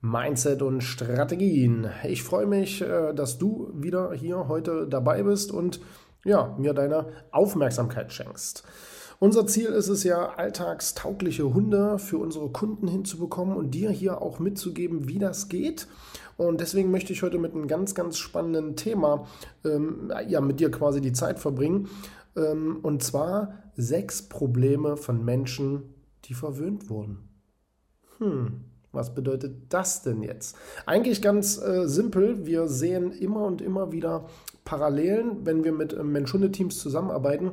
Mindset und Strategien. Ich freue mich, äh, dass du wieder hier heute dabei bist und ja, mir deine Aufmerksamkeit schenkst. Unser Ziel ist es ja, alltagstaugliche Hunde für unsere Kunden hinzubekommen und dir hier auch mitzugeben, wie das geht. Und deswegen möchte ich heute mit einem ganz, ganz spannenden Thema ähm, ja, mit dir quasi die Zeit verbringen. Ähm, und zwar sechs Probleme von Menschen, die verwöhnt wurden. Hm, was bedeutet das denn jetzt? Eigentlich ganz äh, simpel. Wir sehen immer und immer wieder Parallelen, wenn wir mit äh, Mensch-Hunde-Teams zusammenarbeiten,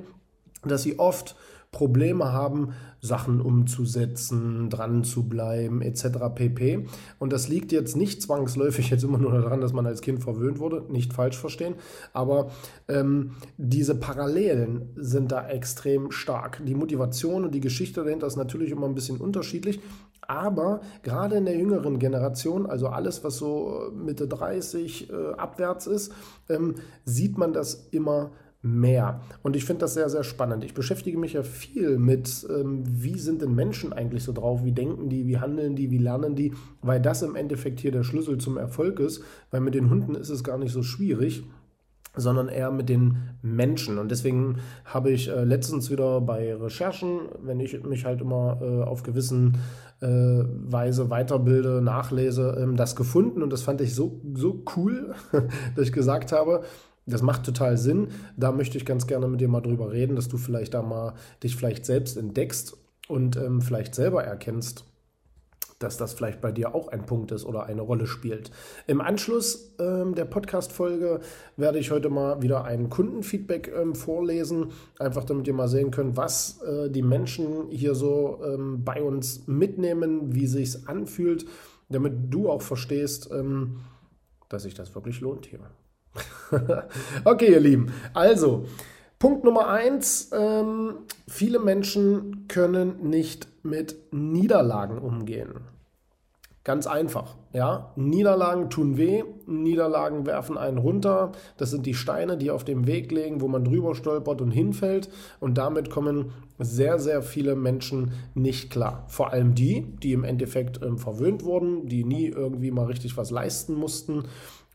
dass sie oft Probleme haben, Sachen umzusetzen, dran zu bleiben, etc. pp. Und das liegt jetzt nicht zwangsläufig jetzt immer nur daran, dass man als Kind verwöhnt wurde, nicht falsch verstehen, aber ähm, diese Parallelen sind da extrem stark. Die Motivation und die Geschichte dahinter ist natürlich immer ein bisschen unterschiedlich, aber gerade in der jüngeren Generation, also alles, was so Mitte 30 äh, abwärts ist, ähm, sieht man das immer mehr. Und ich finde das sehr, sehr spannend. Ich beschäftige mich ja viel mit, ähm, wie sind denn Menschen eigentlich so drauf, wie denken die, wie handeln die, wie lernen die, weil das im Endeffekt hier der Schlüssel zum Erfolg ist, weil mit den Hunden ist es gar nicht so schwierig sondern eher mit den Menschen. Und deswegen habe ich äh, letztens wieder bei Recherchen, wenn ich mich halt immer äh, auf gewissen äh, Weise weiterbilde, nachlese, ähm, das gefunden. Und das fand ich so, so cool, dass ich gesagt habe, das macht total Sinn. Da möchte ich ganz gerne mit dir mal drüber reden, dass du vielleicht da mal dich vielleicht selbst entdeckst und ähm, vielleicht selber erkennst, dass das vielleicht bei dir auch ein Punkt ist oder eine Rolle spielt. Im Anschluss ähm, der Podcast-Folge werde ich heute mal wieder ein Kundenfeedback ähm, vorlesen, einfach damit ihr mal sehen könnt, was äh, die Menschen hier so ähm, bei uns mitnehmen, wie sich anfühlt, damit du auch verstehst, ähm, dass sich das wirklich lohnt hier. okay, ihr Lieben. Also, Punkt Nummer eins. Ähm, viele Menschen können nicht mit Niederlagen umgehen. Ganz einfach, ja. Niederlagen tun weh, Niederlagen werfen einen runter. Das sind die Steine, die auf dem Weg liegen, wo man drüber stolpert und hinfällt. Und damit kommen sehr, sehr viele Menschen nicht klar. Vor allem die, die im Endeffekt ähm, verwöhnt wurden, die nie irgendwie mal richtig was leisten mussten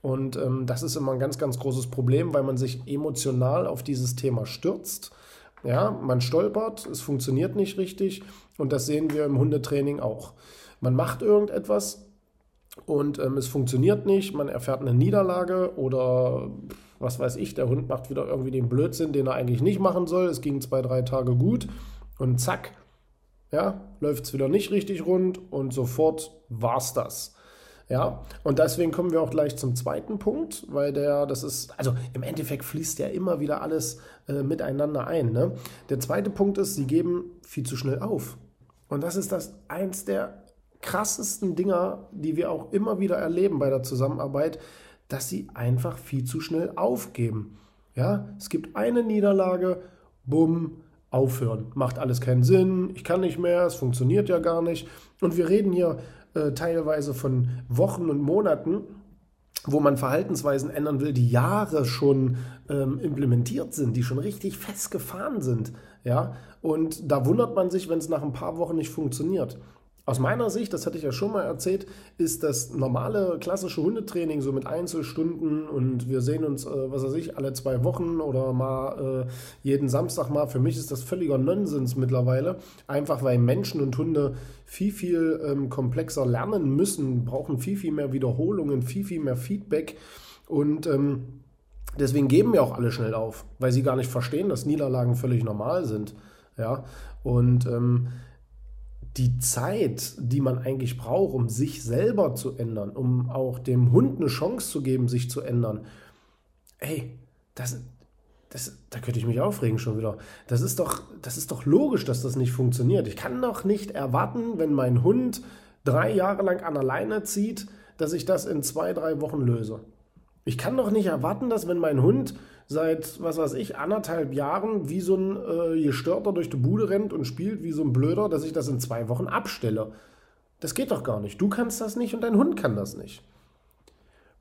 und ähm, das ist immer ein ganz, ganz großes Problem, weil man sich emotional auf dieses Thema stürzt. Ja, man stolpert, es funktioniert nicht richtig und das sehen wir im Hundetraining auch. Man macht irgendetwas und ähm, es funktioniert nicht, man erfährt eine Niederlage oder was weiß ich, der Hund macht wieder irgendwie den Blödsinn, den er eigentlich nicht machen soll. Es ging zwei, drei Tage gut und zack, ja, läuft es wieder nicht richtig rund und sofort war's das. Ja, und deswegen kommen wir auch gleich zum zweiten Punkt, weil der, das ist, also im Endeffekt fließt ja immer wieder alles äh, miteinander ein. Ne? Der zweite Punkt ist, sie geben viel zu schnell auf. Und das ist das eins der krassesten Dinger, die wir auch immer wieder erleben bei der Zusammenarbeit, dass sie einfach viel zu schnell aufgeben. Ja, es gibt eine Niederlage, bumm, aufhören. Macht alles keinen Sinn, ich kann nicht mehr, es funktioniert ja gar nicht. Und wir reden hier äh, teilweise von Wochen und Monaten, wo man Verhaltensweisen ändern will, die Jahre schon ähm, implementiert sind, die schon richtig festgefahren sind. Ja? Und da wundert man sich, wenn es nach ein paar Wochen nicht funktioniert. Aus meiner Sicht, das hatte ich ja schon mal erzählt, ist das normale klassische Hundetraining so mit Einzelstunden und wir sehen uns, äh, was weiß ich, alle zwei Wochen oder mal äh, jeden Samstag mal. Für mich ist das völliger Nonsens mittlerweile, einfach weil Menschen und Hunde viel, viel ähm, komplexer lernen müssen, brauchen viel, viel mehr Wiederholungen, viel, viel mehr Feedback und ähm, deswegen geben wir auch alle schnell auf, weil sie gar nicht verstehen, dass Niederlagen völlig normal sind. Ja, und ähm, die Zeit, die man eigentlich braucht, um sich selber zu ändern, um auch dem Hund eine Chance zu geben, sich zu ändern, ey, das, das, da könnte ich mich aufregen schon wieder. Das ist, doch, das ist doch logisch, dass das nicht funktioniert. Ich kann doch nicht erwarten, wenn mein Hund drei Jahre lang an der Leine zieht, dass ich das in zwei, drei Wochen löse. Ich kann doch nicht erwarten, dass wenn mein Hund seit, was weiß ich, anderthalb Jahren wie so ein äh, Gestörter durch die Bude rennt und spielt wie so ein Blöder, dass ich das in zwei Wochen abstelle. Das geht doch gar nicht. Du kannst das nicht und dein Hund kann das nicht.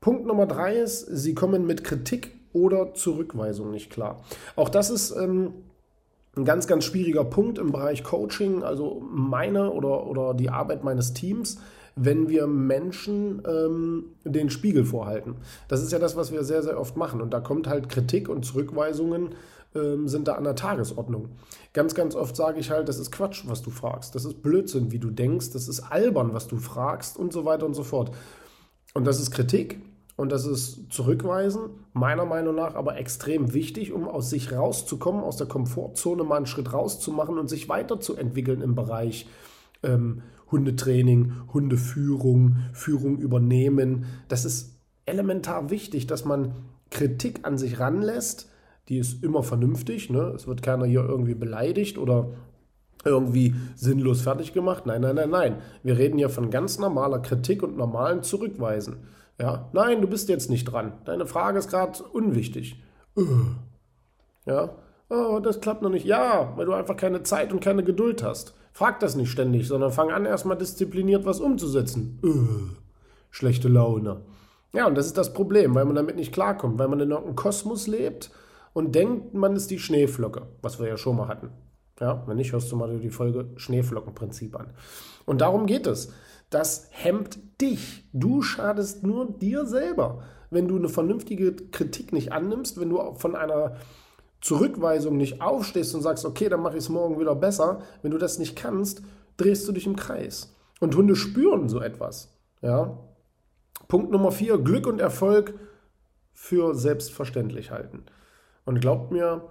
Punkt Nummer drei ist, sie kommen mit Kritik oder Zurückweisung nicht klar. Auch das ist ähm, ein ganz, ganz schwieriger Punkt im Bereich Coaching, also meine oder, oder die Arbeit meines Teams wenn wir Menschen ähm, den Spiegel vorhalten. Das ist ja das, was wir sehr, sehr oft machen. Und da kommt halt Kritik und Zurückweisungen ähm, sind da an der Tagesordnung. Ganz, ganz oft sage ich halt, das ist Quatsch, was du fragst. Das ist Blödsinn, wie du denkst. Das ist albern, was du fragst und so weiter und so fort. Und das ist Kritik und das ist Zurückweisen, meiner Meinung nach aber extrem wichtig, um aus sich rauszukommen, aus der Komfortzone mal einen Schritt rauszumachen und sich weiterzuentwickeln im Bereich ähm, Hundetraining, Hundeführung, Führung übernehmen. Das ist elementar wichtig, dass man Kritik an sich ranlässt. Die ist immer vernünftig. Ne? Es wird keiner hier irgendwie beleidigt oder irgendwie sinnlos fertig gemacht. Nein, nein, nein, nein. Wir reden hier von ganz normaler Kritik und normalen Zurückweisen. Ja, nein, du bist jetzt nicht dran. Deine Frage ist gerade unwichtig. Ja, oh, das klappt noch nicht. Ja, weil du einfach keine Zeit und keine Geduld hast. Frag das nicht ständig, sondern fang an, erstmal diszipliniert was umzusetzen. Öh, schlechte Laune. Ja, und das ist das Problem, weil man damit nicht klarkommt, weil man in irgendeinem Kosmos lebt und denkt, man ist die Schneeflocke, was wir ja schon mal hatten. Ja, wenn nicht, hörst du mal die Folge Schneeflockenprinzip an. Und darum geht es. Das hemmt dich. Du schadest nur dir selber. Wenn du eine vernünftige Kritik nicht annimmst, wenn du von einer Zurückweisung nicht aufstehst und sagst, okay, dann mache ich es morgen wieder besser, wenn du das nicht kannst, drehst du dich im Kreis. Und Hunde spüren so etwas. Ja? Punkt Nummer vier, Glück und Erfolg für selbstverständlich halten. Und glaubt mir,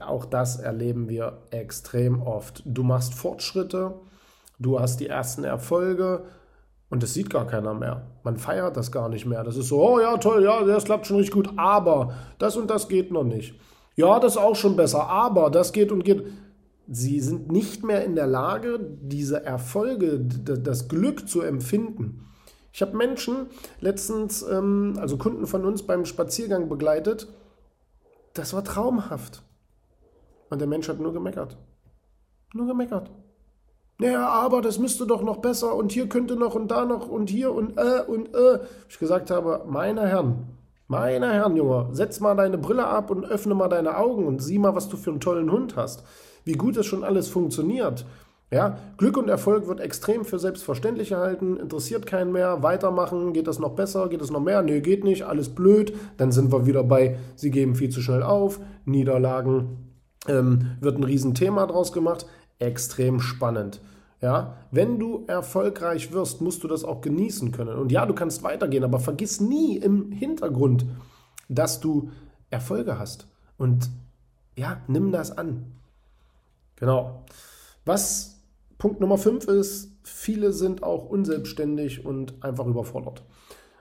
auch das erleben wir extrem oft. Du machst Fortschritte, du hast die ersten Erfolge und das sieht gar keiner mehr. Man feiert das gar nicht mehr. Das ist so, oh ja, toll, ja, das klappt schon richtig gut, aber das und das geht noch nicht. Ja, das ist auch schon besser, aber das geht und geht. Sie sind nicht mehr in der Lage, diese Erfolge, das Glück zu empfinden. Ich habe Menschen letztens, ähm, also Kunden von uns beim Spaziergang begleitet. Das war traumhaft. Und der Mensch hat nur gemeckert. Nur gemeckert. Naja, aber das müsste doch noch besser und hier könnte noch und da noch und hier und äh und äh. Ich gesagt habe, meine Herren, meine Herren, Junge, setz mal deine Brille ab und öffne mal deine Augen und sieh mal, was du für einen tollen Hund hast. Wie gut das schon alles funktioniert. Ja, Glück und Erfolg wird extrem für selbstverständlich gehalten, interessiert keinen mehr, weitermachen, geht das noch besser, geht es noch mehr? Nee, geht nicht, alles blöd. Dann sind wir wieder bei, sie geben viel zu schnell auf, Niederlagen, ähm, wird ein Riesenthema draus gemacht, extrem spannend. Ja, wenn du erfolgreich wirst, musst du das auch genießen können. Und ja, du kannst weitergehen, aber vergiss nie im Hintergrund, dass du Erfolge hast. Und ja, nimm das an. Genau. Was Punkt Nummer 5 ist, viele sind auch unselbstständig und einfach überfordert.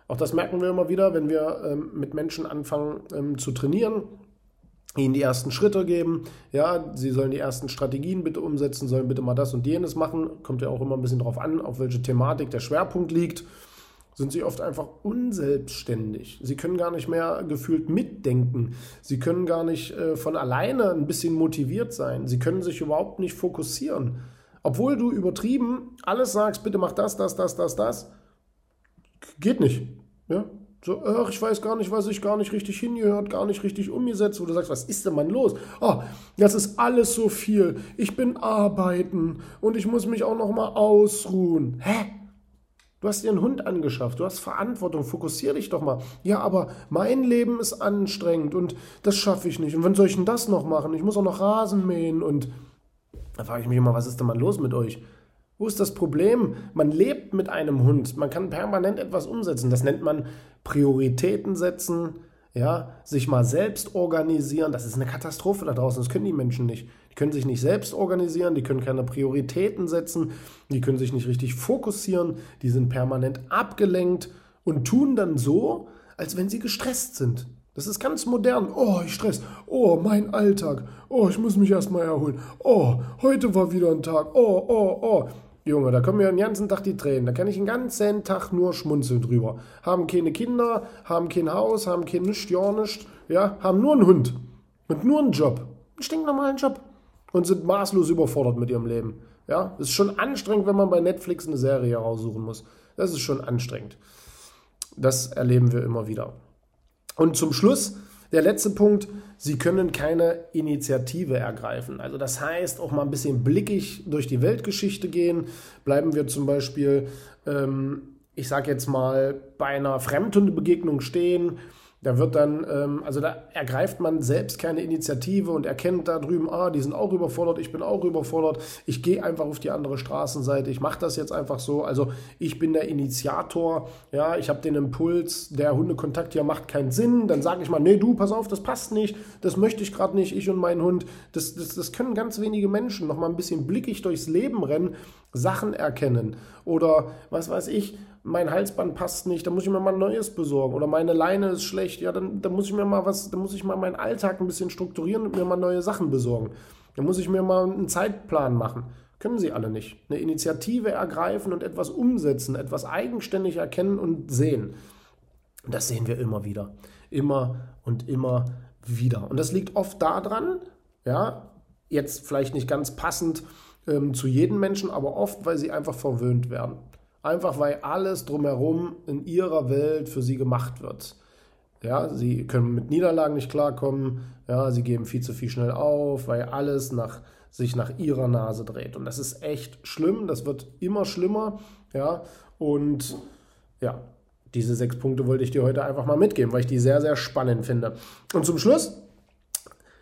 Auch das merken wir immer wieder, wenn wir ähm, mit Menschen anfangen ähm, zu trainieren ihnen die ersten Schritte geben. Ja, sie sollen die ersten Strategien bitte umsetzen, sollen bitte mal das und jenes machen. Kommt ja auch immer ein bisschen darauf an, auf welche Thematik der Schwerpunkt liegt. Sind sie oft einfach unselbstständig. Sie können gar nicht mehr gefühlt mitdenken. Sie können gar nicht äh, von alleine ein bisschen motiviert sein. Sie können sich überhaupt nicht fokussieren. Obwohl du übertrieben alles sagst, bitte mach das, das, das, das, das. Geht nicht. Ja? So, ach, ich weiß gar nicht, was ich gar nicht richtig hingehört, gar nicht richtig umgesetzt, wo du sagst, was ist denn man los? Oh, das ist alles so viel. Ich bin arbeiten und ich muss mich auch noch mal ausruhen. Hä? Du hast dir einen Hund angeschafft, du hast Verantwortung, fokussier dich doch mal. Ja, aber mein Leben ist anstrengend und das schaffe ich nicht. Und wann soll ich denn das noch machen? Ich muss auch noch Rasen mähen und da frage ich mich immer, was ist denn mal los mit euch? Wo ist das Problem? Man lebt mit einem Hund. Man kann permanent etwas umsetzen. Das nennt man Prioritäten setzen, ja, sich mal selbst organisieren. Das ist eine Katastrophe da draußen. Das können die Menschen nicht. Die können sich nicht selbst organisieren, die können keine Prioritäten setzen, die können sich nicht richtig fokussieren, die sind permanent abgelenkt und tun dann so, als wenn sie gestresst sind. Das ist ganz modern. Oh, ich stress. Oh, mein Alltag. Oh, ich muss mich erstmal erholen. Oh, heute war wieder ein Tag. Oh, oh, oh. Junge, da kommen mir den ganzen Tag die Tränen. Da kann ich den ganzen Tag nur schmunzeln drüber. Haben keine Kinder, haben kein Haus, haben kein nichts, ja nicht, ja, haben nur einen Hund und nur einen Job. Einen stinknormalen Job. Und sind maßlos überfordert mit ihrem Leben. Ja, ist schon anstrengend, wenn man bei Netflix eine Serie heraussuchen muss. Das ist schon anstrengend. Das erleben wir immer wieder. Und zum Schluss, der letzte Punkt, Sie können keine Initiative ergreifen. Also das heißt, auch mal ein bisschen blickig durch die Weltgeschichte gehen. Bleiben wir zum Beispiel, ähm, ich sage jetzt mal, bei einer Fremdhundebegegnung stehen da wird dann, ähm, also da ergreift man selbst keine Initiative und erkennt da drüben, ah, die sind auch überfordert, ich bin auch überfordert, ich gehe einfach auf die andere Straßenseite, ich mache das jetzt einfach so. Also ich bin der Initiator, ja, ich habe den Impuls, der Hundekontakt hier macht keinen Sinn, dann sage ich mal, nee, du, pass auf, das passt nicht, das möchte ich gerade nicht, ich und mein Hund. Das, das, das können ganz wenige Menschen noch mal ein bisschen blickig durchs Leben rennen, Sachen erkennen oder was weiß ich, mein Halsband passt nicht, dann muss ich mir mal ein neues besorgen. Oder meine Leine ist schlecht, ja, dann, dann muss ich mir mal was, dann muss ich mal meinen Alltag ein bisschen strukturieren und mir mal neue Sachen besorgen. Dann muss ich mir mal einen Zeitplan machen. Können sie alle nicht. Eine Initiative ergreifen und etwas umsetzen, etwas eigenständig erkennen und sehen. Das sehen wir immer wieder. Immer und immer wieder. Und das liegt oft daran, ja, jetzt vielleicht nicht ganz passend ähm, zu jedem Menschen, aber oft, weil sie einfach verwöhnt werden. Einfach weil alles drumherum in ihrer Welt für sie gemacht wird. Ja, sie können mit Niederlagen nicht klarkommen. Ja, sie geben viel zu viel schnell auf, weil alles nach, sich nach ihrer Nase dreht. Und das ist echt schlimm. Das wird immer schlimmer. Ja, und ja, diese sechs Punkte wollte ich dir heute einfach mal mitgeben, weil ich die sehr, sehr spannend finde. Und zum Schluss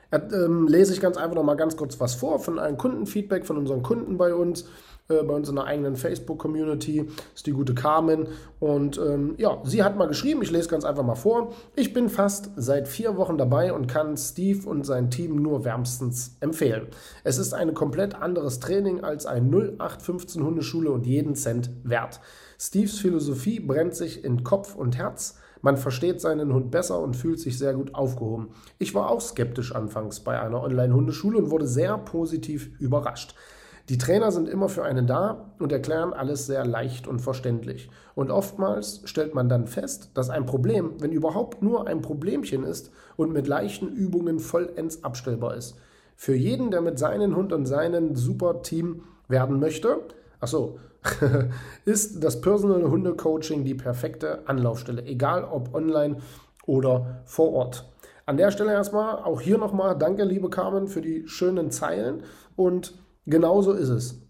äh, lese ich ganz einfach noch mal ganz kurz was vor von einem Kundenfeedback von unseren Kunden bei uns. Äh, bei uns in der eigenen Facebook-Community, ist die gute Carmen. Und ähm, ja, sie hat mal geschrieben, ich lese ganz einfach mal vor. Ich bin fast seit vier Wochen dabei und kann Steve und sein Team nur wärmstens empfehlen. Es ist ein komplett anderes Training als ein 0815 Hundeschule und jeden Cent wert. Steves Philosophie brennt sich in Kopf und Herz. Man versteht seinen Hund besser und fühlt sich sehr gut aufgehoben. Ich war auch skeptisch anfangs bei einer Online-Hundeschule und wurde sehr positiv überrascht. Die Trainer sind immer für einen da und erklären alles sehr leicht und verständlich. Und oftmals stellt man dann fest, dass ein Problem, wenn überhaupt nur ein Problemchen ist und mit leichten Übungen vollends abstellbar ist. Für jeden, der mit seinem Hund und seinem super Team werden möchte, achso, ist das Personal Hunde Coaching die perfekte Anlaufstelle, egal ob online oder vor Ort. An der Stelle erstmal auch hier nochmal danke, liebe Carmen, für die schönen Zeilen und Genauso ist es.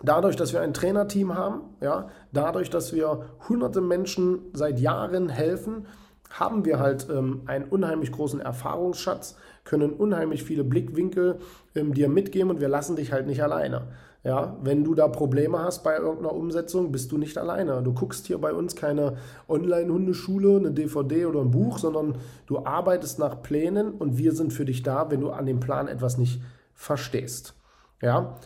Dadurch, dass wir ein Trainerteam haben, ja, dadurch, dass wir hunderte Menschen seit Jahren helfen, haben wir halt ähm, einen unheimlich großen Erfahrungsschatz, können unheimlich viele Blickwinkel ähm, dir mitgeben und wir lassen dich halt nicht alleine. Ja, wenn du da Probleme hast bei irgendeiner Umsetzung, bist du nicht alleine. Du guckst hier bei uns keine Online-Hundeschule, eine DVD oder ein Buch, sondern du arbeitest nach Plänen und wir sind für dich da, wenn du an dem Plan etwas nicht verstehst. Ja,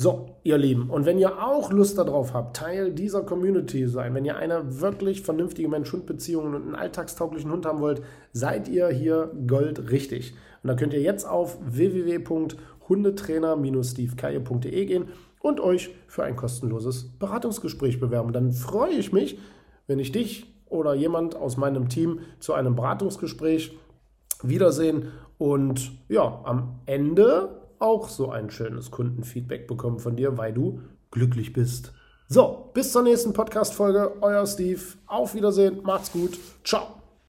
so, ihr Lieben, und wenn ihr auch Lust darauf habt, Teil dieser Community sein, wenn ihr eine wirklich vernünftige Mensch-Hund-Beziehung und einen alltagstauglichen Hund haben wollt, seid ihr hier Gold richtig. Und da könnt ihr jetzt auf www.hundetrainer-stevekaye.de gehen und euch für ein kostenloses Beratungsgespräch bewerben. Dann freue ich mich, wenn ich dich oder jemand aus meinem Team zu einem Beratungsgespräch wiedersehen und ja, am Ende auch so ein schönes Kundenfeedback bekommen von dir, weil du glücklich bist. So, bis zur nächsten Podcast-Folge. Euer Steve. Auf Wiedersehen. Macht's gut. Ciao.